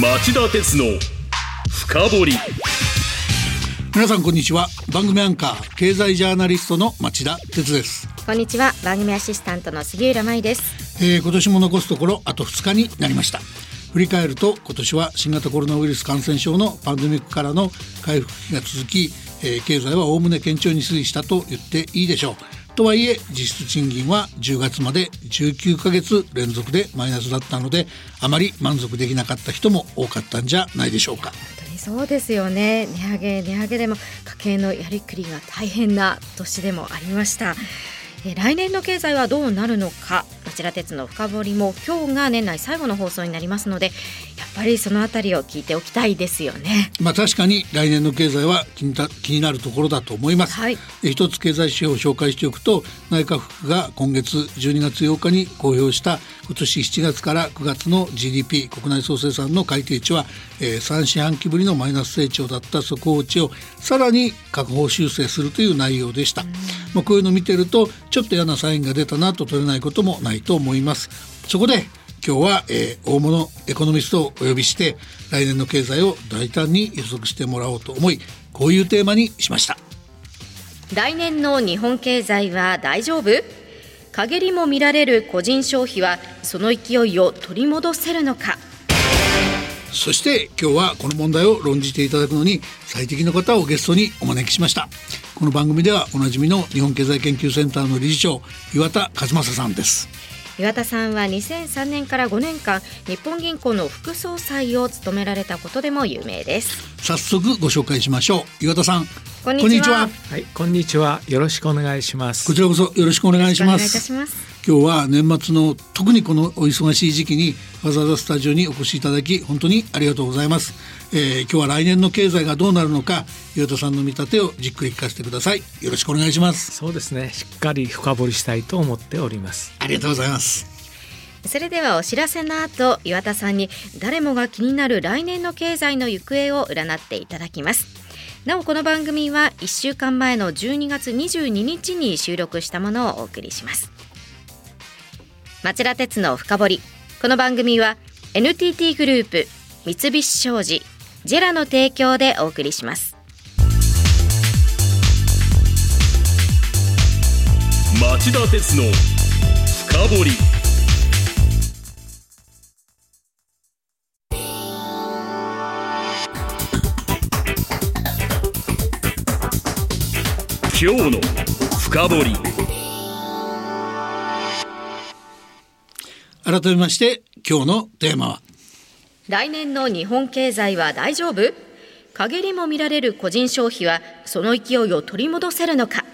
町田鉄の深掘り。皆さんこんにちは。番組アンカー経済ジャーナリストの町田鉄です。こんにちは。番組アシスタントの杉浦舞です、えー今年も残すところあと2日になりました。振り返ると今年は新型コロナウイルス感染症のパンデミックからの回復期が続き、えー経済はおおむね堅調に推移したと言っていいでしょうとはいえ実質賃金は10月まで19ヶ月連続でマイナスだったのであまり満足できなかった人も多かったんじゃないでしょうか。そうですよね。値上げ値上げでも家計のやりくりが大変な年でもありました。来年の経済はどうなるのか。町田鉄の深掘りも今日が年内最後の放送になりますのでやっぱりそのあたりを聞いておきたいですよねまあ確かに来年の経済は気にた気になるところだと思います。はいで一つ経済指標を紹介しておくと内閣府が今月12月8日に公表した今年7月から9月の GDP 国内総生産の改定値は、えー、3四半期ぶりのマイナス成長だった速報値をさらに確保修正するという内容でした。まあこういうのを見てるとちょっと嫌なサインが出たなと取れないこともないと思います。そこで今日は、えー大物エコノミストをお呼びして来年の経済を大胆に予測してもらおうと思いこういうテーマにしました。来年の日本経済は大丈夫？陰りも見られる個人消費はその勢いを取り戻せるのか？そして今日はこの問題を論じていただくのに最適の方をゲストにお招きしましたこの番組ではおなじみの日本経済研究センターの理事長岩田和正さんです。岩田さんは2003年から5年間日本銀行の副総裁を務められたことでも有名です。早速ご紹介しましょう。岩田さん。こんにちは。は。い、こんにちは。よろしくお願いします。こちらこそよろしくお願いしまお願いいたすします今日は年末の特にこのお忙しい時期にわざわざスタジオにお越しいただき本当にありがとうございます、えー今日は来年の経済がどうなるのか岩田さんの見立てをじっくり聞かせてください。よろしくお願いします。そうですね。しっかり深掘りしたいと思っております。ありがとうございます。それではお知らせの後岩田さんに誰もが気になる来年の経済の行方を占っていただきます。なおこの番組は1週間前の12月22日に収録したものをお送りします町田鉄の深掘り。この番組は NTT グループ三菱商事ジェラの提供でお送りします。町田鉄の深掘り。今日の深掘り。改めまして今日のテーマは。来年の日本経済は大丈夫？陰りも見られる個人消費はその勢いを取り戻せるのか？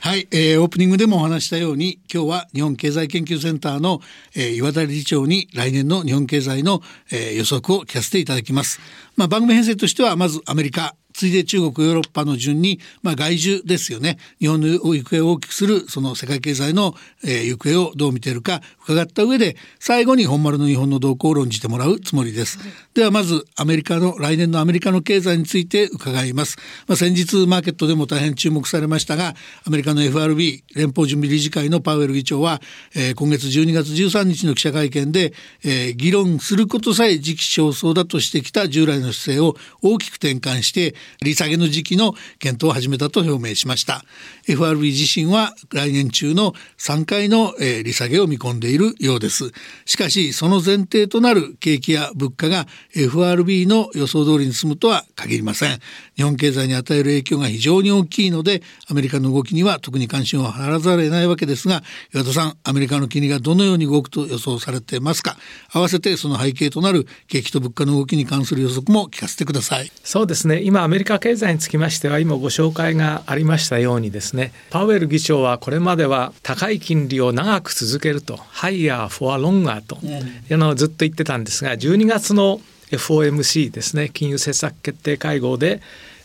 はい、えーオープニングでもお話ししたように今日は日本経済研究センターの、えー岩田理事長に来年の日本経済の、えー予測を聞かせていただきます。まあ、番組編成としてはまずアメリカ次いで中国ヨーロッパの順に、まあ、外需ですよね日本の行方を大きくするその世界経済の、えー行方をどう見ているか伺った上で最後に本丸の日本の動向を論じてもらうつもりです。ではまずアメリカの来年のアメリカの経済について伺います。まあ、先日マーケットでも大変注目されましたがアメリカの FRB 連邦準備理事会のパウエル議長は、えー今月12月13日の記者会見で、えー議論することさえ時期尚早だとしてきた従来の姿勢を大きく転換して利下げの時期の検討を始めたと表明しました。FRB 自身は来年中の3回の、えー利下げを見込んでいるようです。しかしその前提となる景気や物価が FRB の予想通りに進むとは限りません。日本経済に与える影響が非常に大きいのでアメリカの動きには特に関心を払わざるを得ないわけですが岩田さんアメリカの金利がどのように動くと予想されてますか？合わせてその背景となる景気と物価の動きに関する予測も聞かせてください。そうですね。今アメリカ経済につきましては今ご紹介がありましたようにですね、パウエル議長はこれまでは高い金利を長く続けると、ハイヤーフォアロンガーというのをずっと言ってたんですが、12月の FOMC ですね、金融政策決定会合で、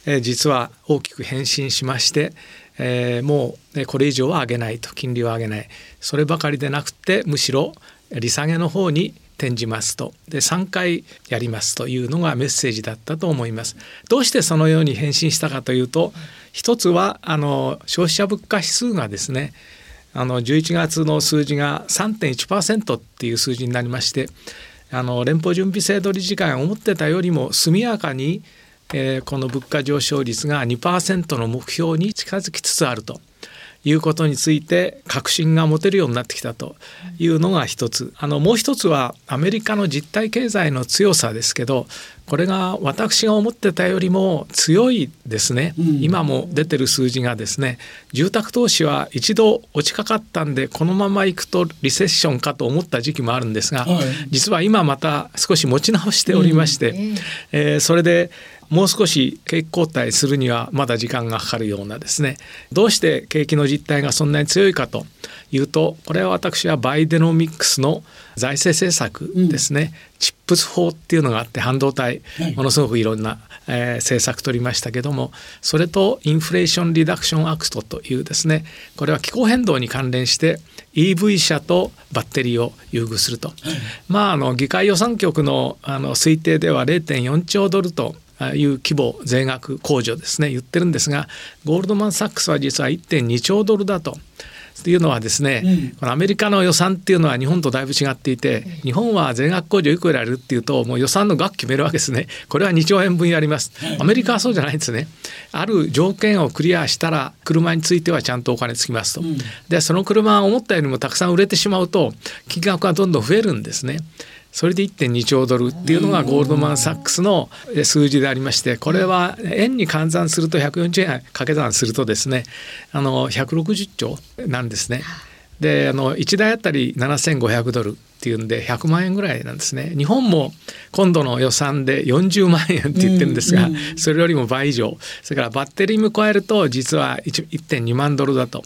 えー実は大きく変進しまして、えーもうねこれ以上は上げないと金利を上げない。そればかりでなくてむしろ利下げの方に転じますとで3回やりますというのがメッセージだったと思います。どうしてそのように返信したかというと一つはあの消費者物価指数がですねあの11月の数字が3.1%っていう数字になりましてあの連邦準備制度理事会が思ってたよりも速やかに、えー、この物価上昇率が2%の目標に近づきつつあると。いうことについて確信が持てるようになってきたというのが一つ。あのもう一つはアメリカの実体経済の強さですけどこれが私が思ってたよりも強いですね、うん、今も出てる数字がですね住宅投資は一度落ちかかったんでこのままいくとリセッションかと思った時期もあるんですが、はい、実は今また少し持ち直しておりまして、うん、えー、それでもう少し景気後退するにはまだ時間がかかるようなですね。どうして景気の実態がそんなに強いかというとこれは私はバイデノミックスの財政政策ですね、うん、チップス法っていうのがあって半導体、ものすごくいろんな、えー、政策取りましたけどもそれと Inflation Reduction Act というですね。これは気候変動に関連して EV 車とバッテリーを優遇すると、はい、まああの議会予算局のあの推定では0.4兆ドルという規模税額控除ですね言ってるんですがゴールドマン・サックスは実は1.2兆ドルだと。っていうのはですね、うん、このアメリカの予算っていうのは日本とだいぶ違っていて日本は税額控除いくらやるっていうともう予算の額決めるわけですね。これは2兆円分やります。アメリカはそうじゃないんですね。ある条件をクリアしたら車についてはちゃんとお金つきますと、うん、でその車が思ったよりもたくさん売れてしまうと金額がどんどん増えるんですねそれで1.2兆ドルっていうのがゴールドマン・サックスの数字でありましてこれは円に換算すると140円掛け算するとですねあの160兆なんですね。であの1台あたり7500ドルっていうんで100万円ぐらいなんですね。日本も今度の予算で40万円って言ってるんですが、それよりも倍以上。それからバッテリーも加えると実は1.2万ドルだと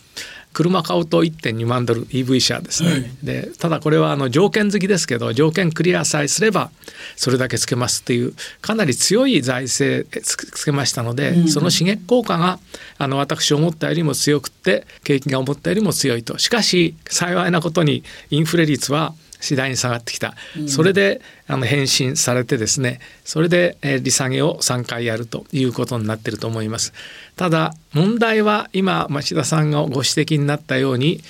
車買うと1.2万ドル EV 車ですね、はい、でただこれはあの条件付きですけど条件クリアさえすればそれだけつけますっていうかなり強い財政つけましたので、うん、その刺激効果があの私思ったよりも強くって景気が思ったよりも強いと。しかし幸いなことにインフレ率は次第に下がってきた、うん、それであの返信されてですねそれで、えー、利下げを3回やるということになっていると思います。ただ問題は今町田さんがご指摘になったように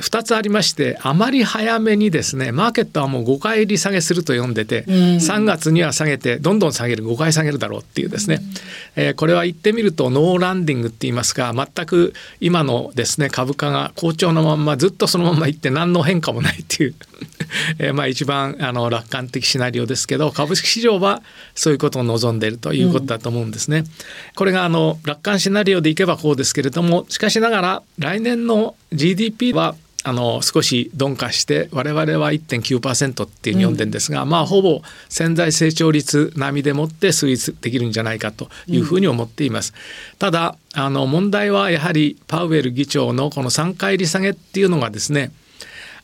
2つありましてあまり早めにですねマーケットはもう5回利下げすると読んでて、うん、3月には下げてどんどん下げる5回下げるだろうっていうですね、うん、えー、これは言ってみるとノーランディングって言いますか全く今のですね株価が好調のまんまずっとそのままいって何の変化もないっていう えー、まあ一番あの楽観的シナリオですけど株式市場はそういうことを望んでいるということだと思うんですね。うん、これがあの楽観シナリオでいけばこうですけれどもしかしながら来年の GDP はあの少し鈍化して我々は1.9%っていうふうに読んでるんですが、うん、まあほぼ潜在成長率並みでもって推移できるんじゃないかというふうに思っています。うん、ただあの問題はやはりパウエル議長のこの3回利下げっていうのがですね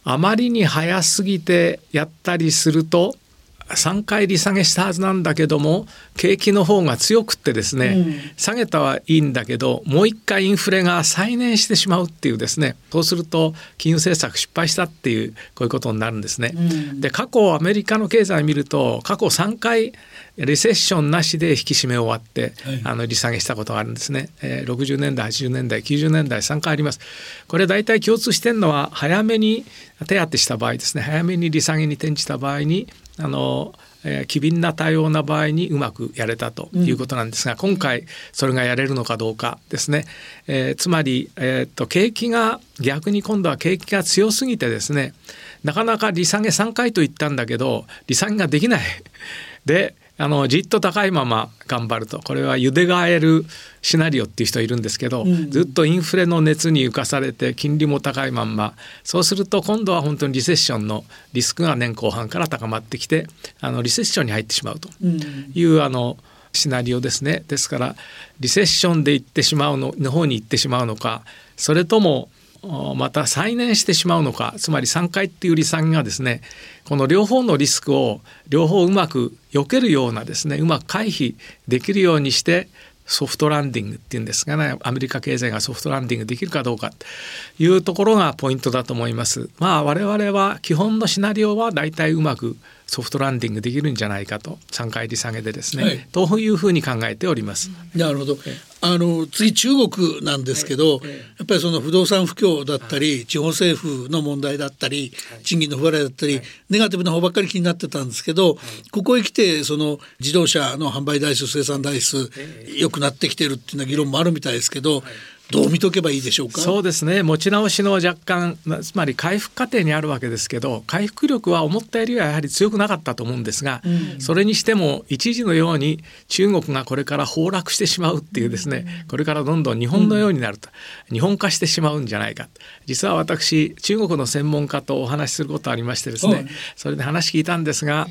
あまりに早すぎてやったりすると3回利下げしたはずなんだけども景気の方が強くってですね、うん、下げたはいいんだけどもう一回インフレが再燃してしまうっていうですねそうすると金融政策失敗したっていうこういうことになるんですね。うん、で過去アメリカの経済を見ると過去3回リセッションなしで引き締め終わって、はい、あの利下げしたことがあるんですね、えー、60年代80年代90年代3回あります。これ大体共通してるのは早めに手当てした場合ですね。早めに利下げに転じた場合にあのえー、機敏な対応な場合にうまくやれたということなんですが、うん、今回それがやれるのかどうかですね、えー、つまり、えー、っと景気が逆に今度は景気が強すぎてですねなかなか利下げ3回と言ったんだけど利下げができない。であのじっと高いまま頑張ると。これは茹でがえるシナリオっていう人いるんですけど、うん、ずっとインフレの熱に浮かされて金利も高いまんま。そうすると今度は本当にリセッションのリスクが年後半から高まってきてあのリセッションに入ってしまうという、うん、あのシナリオですね。ですからリセッションで行ってしまうのの方に行ってしまうのかそれともまた再燃してしまうのかつまり3回っていう利下げがですねこの両方のリスクを両方うまく避けるようなですねうまく回避できるようにしてソフトランディングっていうんですがねアメリカ経済がソフトランディングできるかどうかというところがポイントだと思います。まあ我々は基本のシナリオは大体うまくソフトランディングできるんじゃないかと3回利下げでですね、はい。というふうに考えております。なるほど。あの次中国なんですけど、やっぱりその不動産不況だったり、地方政府の問題だったり、賃金の不払いだったり、ネガティブな方ばっかり気になってたんですけど、ここへ来てその自動車の販売台数、生産台数良くなってきてるっていうような議論もあるみたいですけど、どう見とけばいいでしょうか？そうですね。持ち直しの若干まつまり回復過程にあるわけですけど回復力は思ったよりはやはり強くなかったと思うんですが、それにしても一時のように中国がこれから崩落してしまうっていうですねこれからどんどん日本のようになると、日本化してしまうんじゃないか。実は私中国の専門家とお話しすることありましてですね、はい。それで話聞いたんですが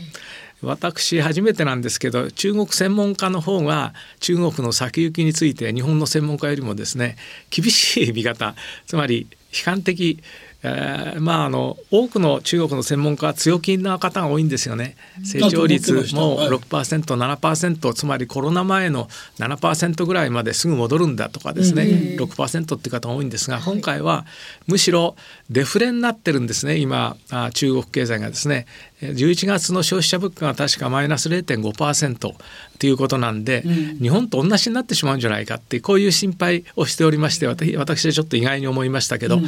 私初めてなんですけど中国専門家の方が中国の先行きについて日本の専門家よりもですね厳しい見方つまり悲観的えーまああの多くの中国の専門家は強気な方が多いんですよね。成長率もだと思ってました。6%、7%つまりコロナ前の7%ぐらいまですぐ戻るんだとかですね、6%っていう方が多いんですが今回はむしろデフレになってるんですね今あ中国経済がですね。えー11月の消費者物価が確かマイナス0.5%ということなんで、日本と同じになってしまうんじゃないかってこういう心配をしておりまして私私はちょっと意外に思いましたけど、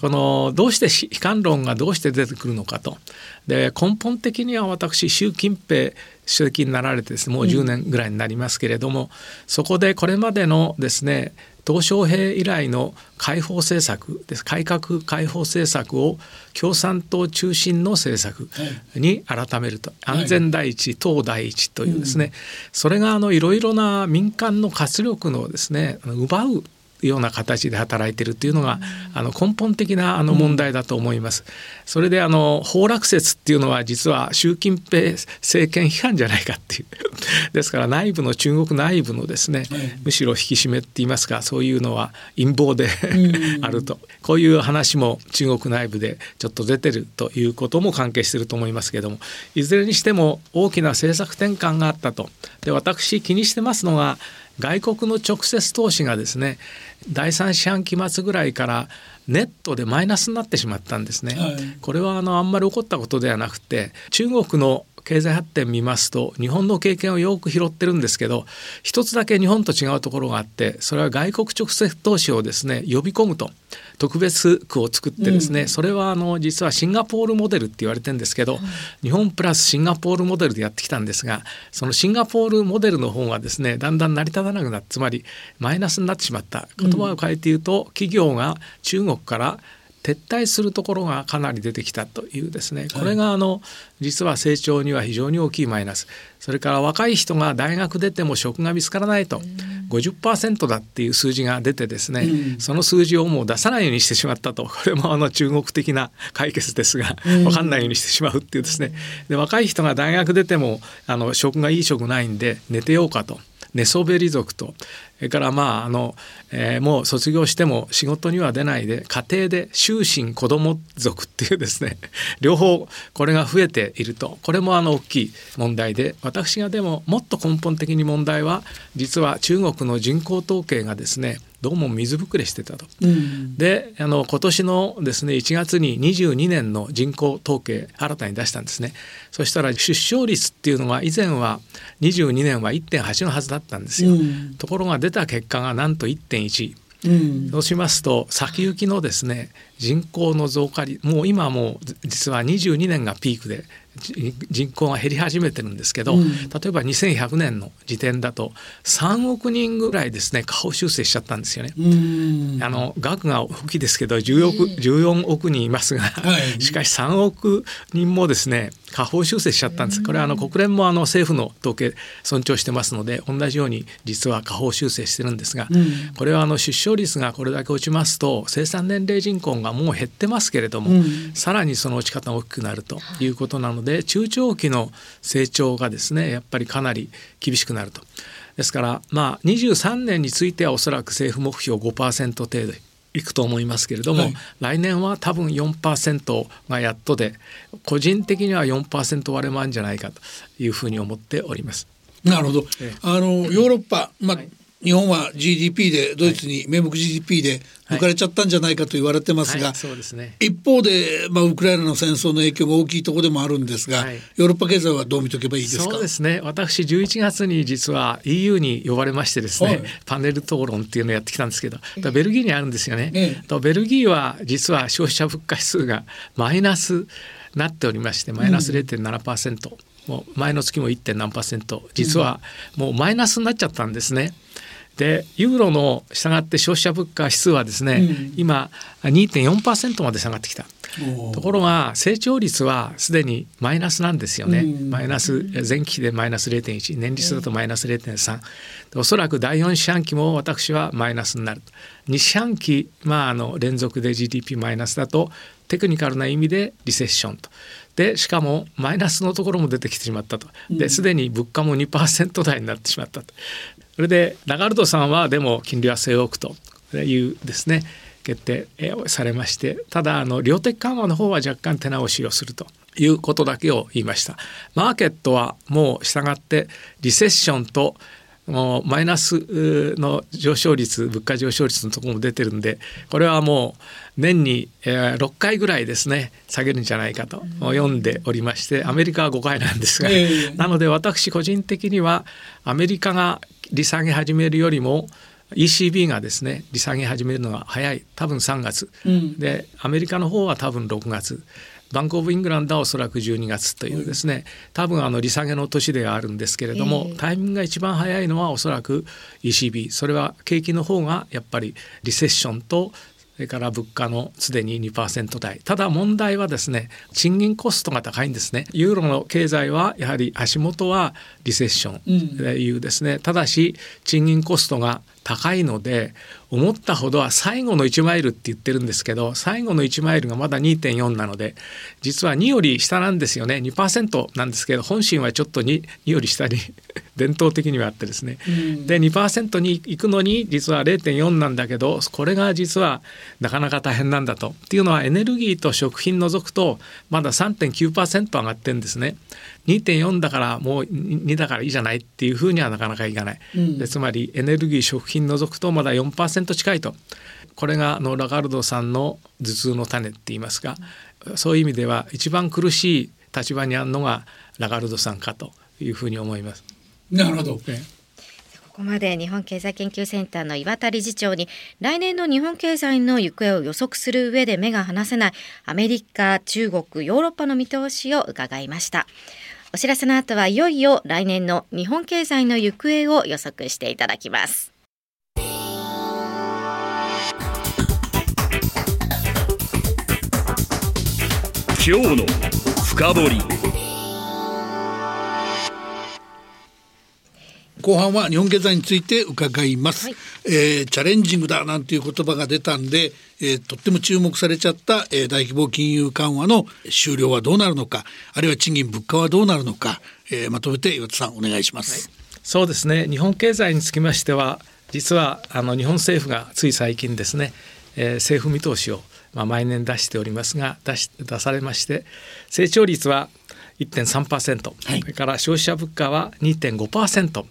このどうして悲観論がどうして出てくるのかとで根本的には私習近平主席になられてですねもう10年ぐらいになりますけれども、そこでこれまでのですね鄧小平以来の解放政策です改革開放政策を共産党中心の政策に改めると、安全第一党第一というですね、それがあのいろいろな民間の活力のですね奪うような形で働いているというのが、あの根本的なあの問題だと思います。それであの崩落説っていうのは実は習近平政権批判じゃないかっていうですから内部の中国内部のですね、むしろ引き締めって言いますかそういうのは陰謀で あるとこういう話も中国内部でちょっと出てるということも関係していると思いますけれどもいずれにしても大きな政策転換があったと。で私気にしてますのが外国の直接投資がですね第3四半期末ぐらいからネットでマイナスになってしまったんですね。はいこれはあのあんまり起こったことではなくて中国の経済発展見ますと日本の経験をよく拾ってるんですけど一つだけ日本と違うところがあってそれは外国直接投資をですね呼び込むと特別区を作ってですね、それはあの実はシンガポールモデルって言われてるんですけど、日本プラスシンガポールモデルでやってきたんですがそのシンガポールモデルの方がですねだんだん成り立たなくなってつまりマイナスになってしまった。言葉を変えて言うと、企業が中国から撤退するところがかなり出てきたというですね。これがあの実は成長には非常に大きいマイナス。それから若い人が大学出ても職が見つからないと。50%だっていう数字が出てですね、その数字をもう出さないようにしてしまったと。これもあの中国的な解決ですが分かんないようにしてしまうっていうですね。で若い人が大学出てもあの職がいい職ないんで寝てようかと。寝そべり族とそれからまああの、えーもう卒業しても仕事には出ないで家庭で終身子供族っていうですね 両方これが増えていると。これもあの大きい問題で私がでももっと根本的に問題は実は中国の人口統計がですねどうも水ぶくれしてたと。うん。であの今年のですね1月に22年の人口統計新たに出したんですね。そしたら出生率っていうのが以前は22年は1.8のはずだったんですよ、うん。ところが出た結果がなんと1.1うん。そうしますと先行きのですね人口の増加率もう今もう実は22年がピークでじ人口が減り始めてるんですけど、うん。例えば2100年の時点だと3億人ぐらいですね下方修正しちゃったんですよね。うん。あの額が大きいですけど14億 ,14 億人いますが、はい。しかし3億人もですね下方修正しちゃったんです。これはあの国連もあの政府の統計尊重してますので同じように実は下方修正してるんですが、うん。これはあの出生率がこれだけ落ちますと生産年齢人口がもう減ってますけれども、うん。さらにその落ち方が大きくなるということなので中長期の成長がですねやっぱりかなり厳しくなると。ですからまあ23年についてはおそらく政府目標5%程度いくと思いますけれども、はい来年は多分4%がやっとで個人的には4%割れもあるんじゃないかというふうに思っております。なるほどええ。あのヨーロッパ、まあ、日本は GDP でドイツに名目 GDP で抜かれちゃったんじゃないかと言われてますが、一方で、まあ、ウクライナの戦争の影響が大きいところでもあるんですが、ヨーロッパ経済はどう見とけばいいですか？そうですね。私11月に実は EU に呼ばれましてですね、パネル討論っていうのをやってきたんですけどベルギーにあるんですよね。とベルギーは実は消費者物価指数がマイナスなっておりましてマイナス0.7%、うん、もう前の月も 1. 何パーセント。実はもうマイナスになっちゃったんですね。でユーロの従って消費者物価指数はですね、うん、今2.4%まで下がってきた。ところが成長率はすでにマイナスなんですよね、うん、マイナス前期でマイナス0.1年率だとマイナス0.3おそらく第4四半期も私はマイナスになる。2四半期、まあ、あの連続で GDP マイナスだとテクニカルな意味でリセッションと。でしかもマイナスのところも出てきてしまったと。ですでに物価も2%台になってしまったとそれでラガルドさんはでも金利は据え置くというですね決定されましてただあの量的緩和の方は若干手直しをするということだけを言いました。マーケットはもう従ってリセッションともうマイナスの上昇率物価上昇率のところも出てるんでこれはもう年に6回ぐらいですね下げるんじゃないかと読んでおりましてアメリカは5回なんですが、なので私個人的にはアメリカが利下げ始めるよりも ECB がですね利下げ始めるのが早い。多分3月、うん、でアメリカの方は多分6月。バンク・オブ・イングランドはおそらく12月というですね。多分あの利下げの年ではあるんですけれども、タイミングが一番早いのはおそらく ECB それは景気の方がやっぱりリセッションとそれから物価のすでに2%台。ただ問題はですね賃金コストが高いんですね。ユーロの経済はやはり足元はリセッションというですね、うん、ただし賃金コストが高いので思ったほどは最後の1マイルって言ってるんですけど最後の1マイルがまだ2.4なので実は2より下なんですよね。2%なんですけど本心はちょっと 2, 2より下に 伝統的にはあってですね、うん、で2%に行くのに実は0.4なんだけどこれが実はなかなか大変なんだと。っていうのはエネルギーと食品除くとまだ3.9%上がってるんですね。2.4だからもう2だからいいじゃないっていうふうにはなかなかいかない、うん、でつまりエネルギー食品除くとまだ4%近いと。これがあのラガルドさんの頭痛の種って言いますか。そういう意味では一番苦しい立場にあるのがラガルドさんかというふうに思います。なるほど、ここまで日本経済研究センターの岩田理事長に来年の日本経済の行方を予測する上で目が離せないアメリカ、中国、ヨーロッパの見通しを伺いました。お知らせの後はいよいよ来年の日本経済の行方を予測していただきます。今日の深掘後半は日本経済について伺います、はい、えー、チャレンジングだなんていう言葉が出たんで、えー、とっても注目されちゃった、えー、大規模金融緩和の終了はどうなるのかあるいは賃金物価はどうなるのか、えー、まとめて岩田さんお願いします、はい、そうですね。日本経済につきましては実はあの日本政府がつい最近ですね、えー、政府見通しをまあ、毎年出しておりますが出し出されまして成長率は1.3%、はい、それから消費者物価は2.5%、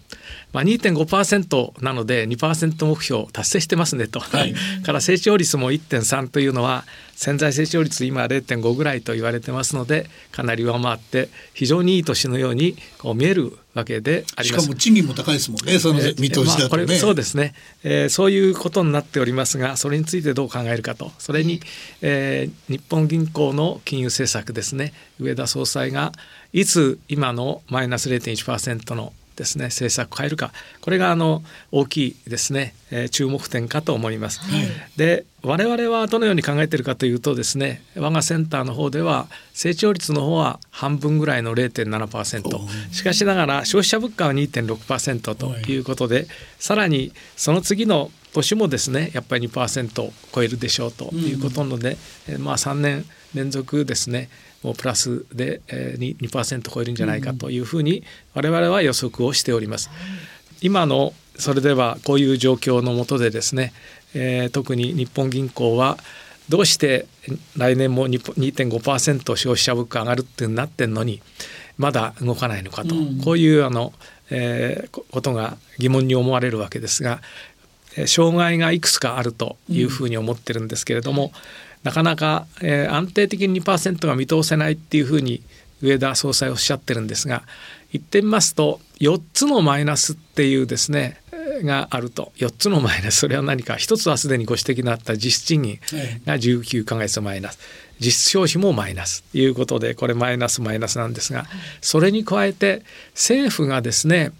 まあ、2.5%なので2%目標達成してますねと、はい、から成長率も1.3というのは潜在成長率今0.5ぐらいと言われてますのでかなり上回って非常にいい年のようにこう見えるわけであります。しかも賃金も高いですもんね、その見通しだとね。まあ、そうですね、えー、そういうことになっておりますが、それについてどう考えるかと、それに、えー、日本銀行の金融政策ですね、上田総裁がいつ今のマイナス0.1%のですね政策を変えるかこれがあの大きいですね、えー、注目点かと思います。はい、で我々はどのように考えているかというとですね我がセンターの方では成長率の方は半分ぐらいの0.7%しかしながら消費者物価は2.6%とい。うことで、さらにその次の年もですねやっぱり2%を超えるでしょうということなので、うん、まあ3年連続ですねもうプラスで 2%, 2超えるんじゃないかというふうに我々は予測をしております。今のそれではこういう状況のもとでですね、えー、特に日本銀行はどうして来年も2.5%消費者物価上がるってなってんのにまだ動かないのかと、うん、こういうあの、えー、ことが疑問に思われるわけですが障害がいくつかあるというふうに思ってるんですけれども、うん、なかなか、えー、安定的に2%が見通せないっていうふうに上田総裁おっしゃってるんですが言ってみますと4つのマイナスっていうですねがあると。4つのマイナス。それは何か。1つはすでにご指摘のあった実質賃金が19か月マイナス。実質消費もマイナス。ということでこれマイナスマイナスなんですがそれに加えて政府がですね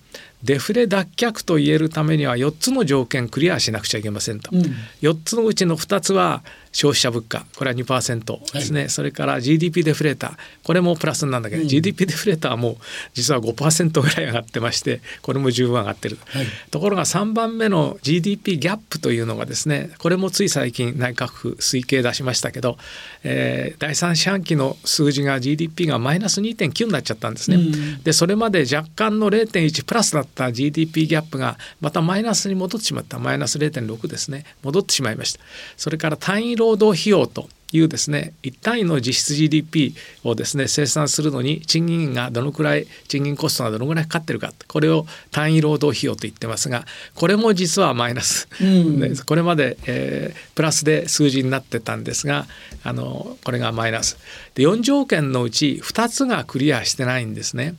デフレ脱却と言えるためには4つの条件クリアしなくちゃいけませんと、うん、4つのうちの2つは消費者物価。これは2%ですね、はい、それから GDP デフレーター。これもプラスなんだけど、うん、GDP デフレーターはもう実は5%ぐらい上がってましてこれも十分上がってる、はい、ところが3番目の GDP ギャップというのがですねこれもつい最近内閣府推計出しましたけど、えー、第3四半期の数字が GDP がマイナス2.9になっちゃったんですね、うん、でそれまで若干の0.1プラスだった GDP ギャップがまたマイナスに戻ってしまった。マイナス0.6ですね。戻ってしまいました。それから単位労働費用というですね1単位の実質 GDP をですね生産するのに賃金がどのくらい賃金コストがどのくらいかかってるかこれを単位労働費用と言ってますがこれも実はマイナス、うん、これまで、えー、プラスで数字になってたんですがあのこれがマイナス。で4条件のうち2つがクリアしてないんですね。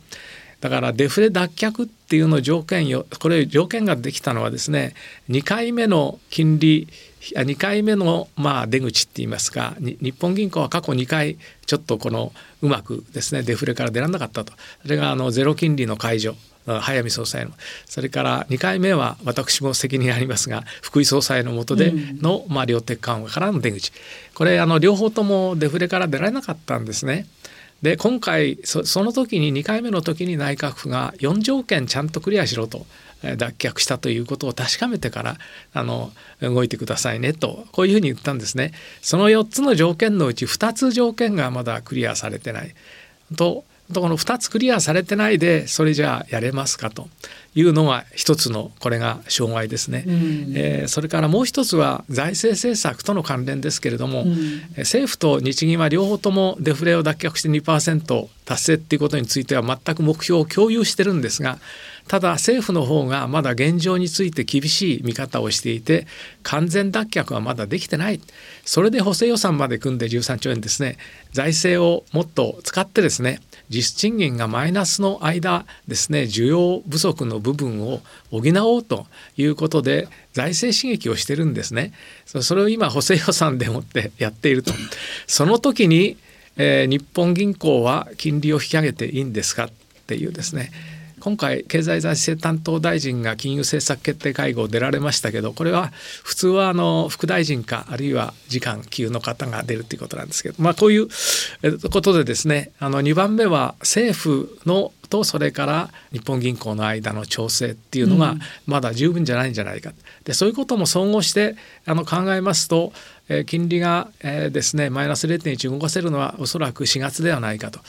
だからデフレ脱却っていうの条件よこれ条件ができたのはですね2回目の金利2回目のまあ出口って言いますか日本銀行は過去2回ちょっとこのうまくですねデフレから出られなかったと。それがあのゼロ金利の解除早見総裁の。それから2回目は私も責任ありますが福井総裁の下での、まあ、量的緩和からの出口。これあの両方ともデフレから出られなかったんですね。で今回その時に2回目の時に内閣府が4条件ちゃんとクリアしろと脱却したということを確かめてからあの動いてくださいねとこういうふうに言ったんですね。その4つの条件のうち2つ条件がまだクリアされてないとこの2つクリアされてないでそれじゃあやれますかというのが一つのこれが障害ですね、うん、えー、それからもう一つは財政政策との関連ですけれども、うん、政府と日銀は両方ともデフレを脱却して2%達成っていうことについては全く目標を共有してるんですがただ政府の方がまだ現状について厳しい見方をしていて完全脱却はまだできてない。それで補正予算まで組んで13兆円ですね。財政をもっと使ってですね実質賃金がマイナスの間ですね需要不足の部分を補おうということで財政刺激をしてるんですね。それを今補正予算でもってやっていると。その時に、えー、日本銀行は金利を引き上げていいんですかっていうですね。今回経済財政担当大臣が金融政策決定会合出られましたけどこれは普通はあの副大臣かあるいは次官級の方が出るということなんですけどまあこういうことでですねあの2番目は政府のとそれから日本銀行の間の調整っていうのがまだ十分じゃないんじゃないか、でそういうことも総合してあの考えますとえー、金利が、えー、ですねマイナス0.1動かせるのはおそらく4月ではないかと。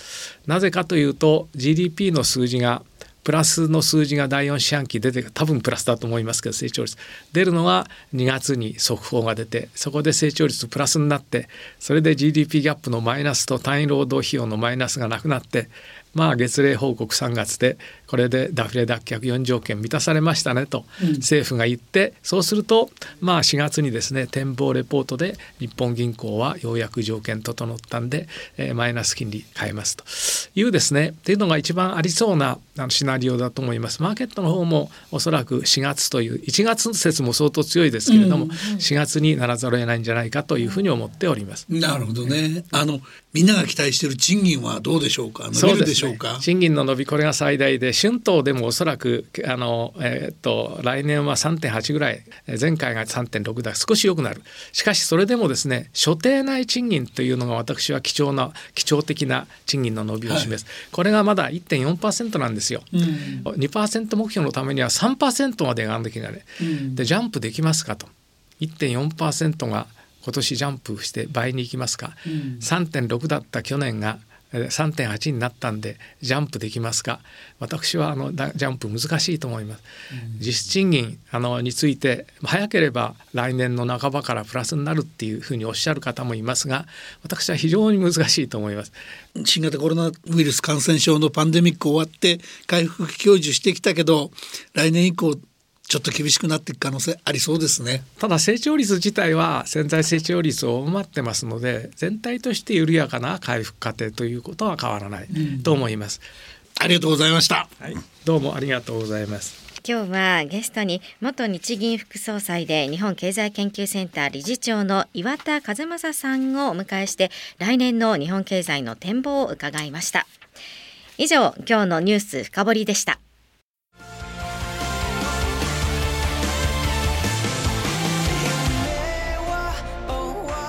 なぜかというと GDP の数字がプラスの数字が第4四半期出て多分プラスだと思いますけど成長率。出るのは2月に速報が出てそこで成長率プラスになってそれで GDP ギャップのマイナスと単位労働費用のマイナスがなくなってまあ月例報告3月でこれでダフレ脱却4条件満たされましたねと政府が言って、そうするとまあ4月にですね展望レポートで日本銀行はようやく条件整ったんで、えー、マイナス金利変えますというですねっていうのが一番ありそうなあのシナリオだと思います。マーケットの方もおそらく4月という1月説も相当強いですけれども、4月にならざるを得ないんじゃないかというふうに思っております。なるほどね。あのみんなが期待している賃金はどうでしょうか？伸びるでしょうか。うね、賃金の伸びこれが最大で春闘でもおそらくあの、えー、っと来年は3.8ぐらい。前回が3.6だ少し良くなる。しかしそれでもですね所定内賃金というのが私は貴重な貴重的な賃金の伸びを示す、はい、これがまだ1.4%なんですよ、うん、2%目標のためには3%まで上がらなきゃいけない、うん、でジャンプできますかと。1.4%が今年ジャンプして倍にいきますか、うん、3.6だった去年が3.8になったんでジャンプできますか？私はあのジャンプ難しいと思います、うん、実質賃金あのについて早ければ来年の半ばからプラスになるっていうふうにおっしゃる方もいますが私は非常に難しいと思います。新型コロナウイルス感染症のパンデミック終わって回復享受してきたけど来年以降ちょっと厳しくなっていく可能性ありそうですね。ただ成長率自体は潜在成長率を上回ってますので全体として緩やかな回復過程ということは変わらないと思います、うん、ありがとうございました、はい、どうもありがとうございます。今日はゲストに元日銀副総裁で日本経済研究センター理事長の岩田和正さんをお迎えして来年の日本経済の展望を伺いました。以上今日のニュース深掘りでした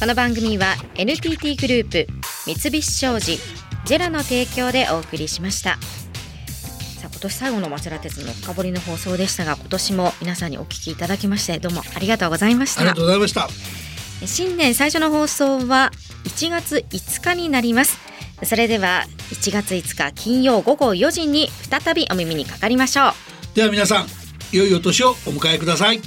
この番組は NTT グループ三菱商事ジェラの提供でお送りしました。さあ今年最後の町田鉄の深掘りの放送でしたが今年も皆さんにお聞きいただきましてどうもありがとうございました。ありがとうございました。新年最初の放送は1月5日になります。それでは1月5日金曜午後4時に再びお耳にかかりましょう。では皆さん良いお年をお迎えください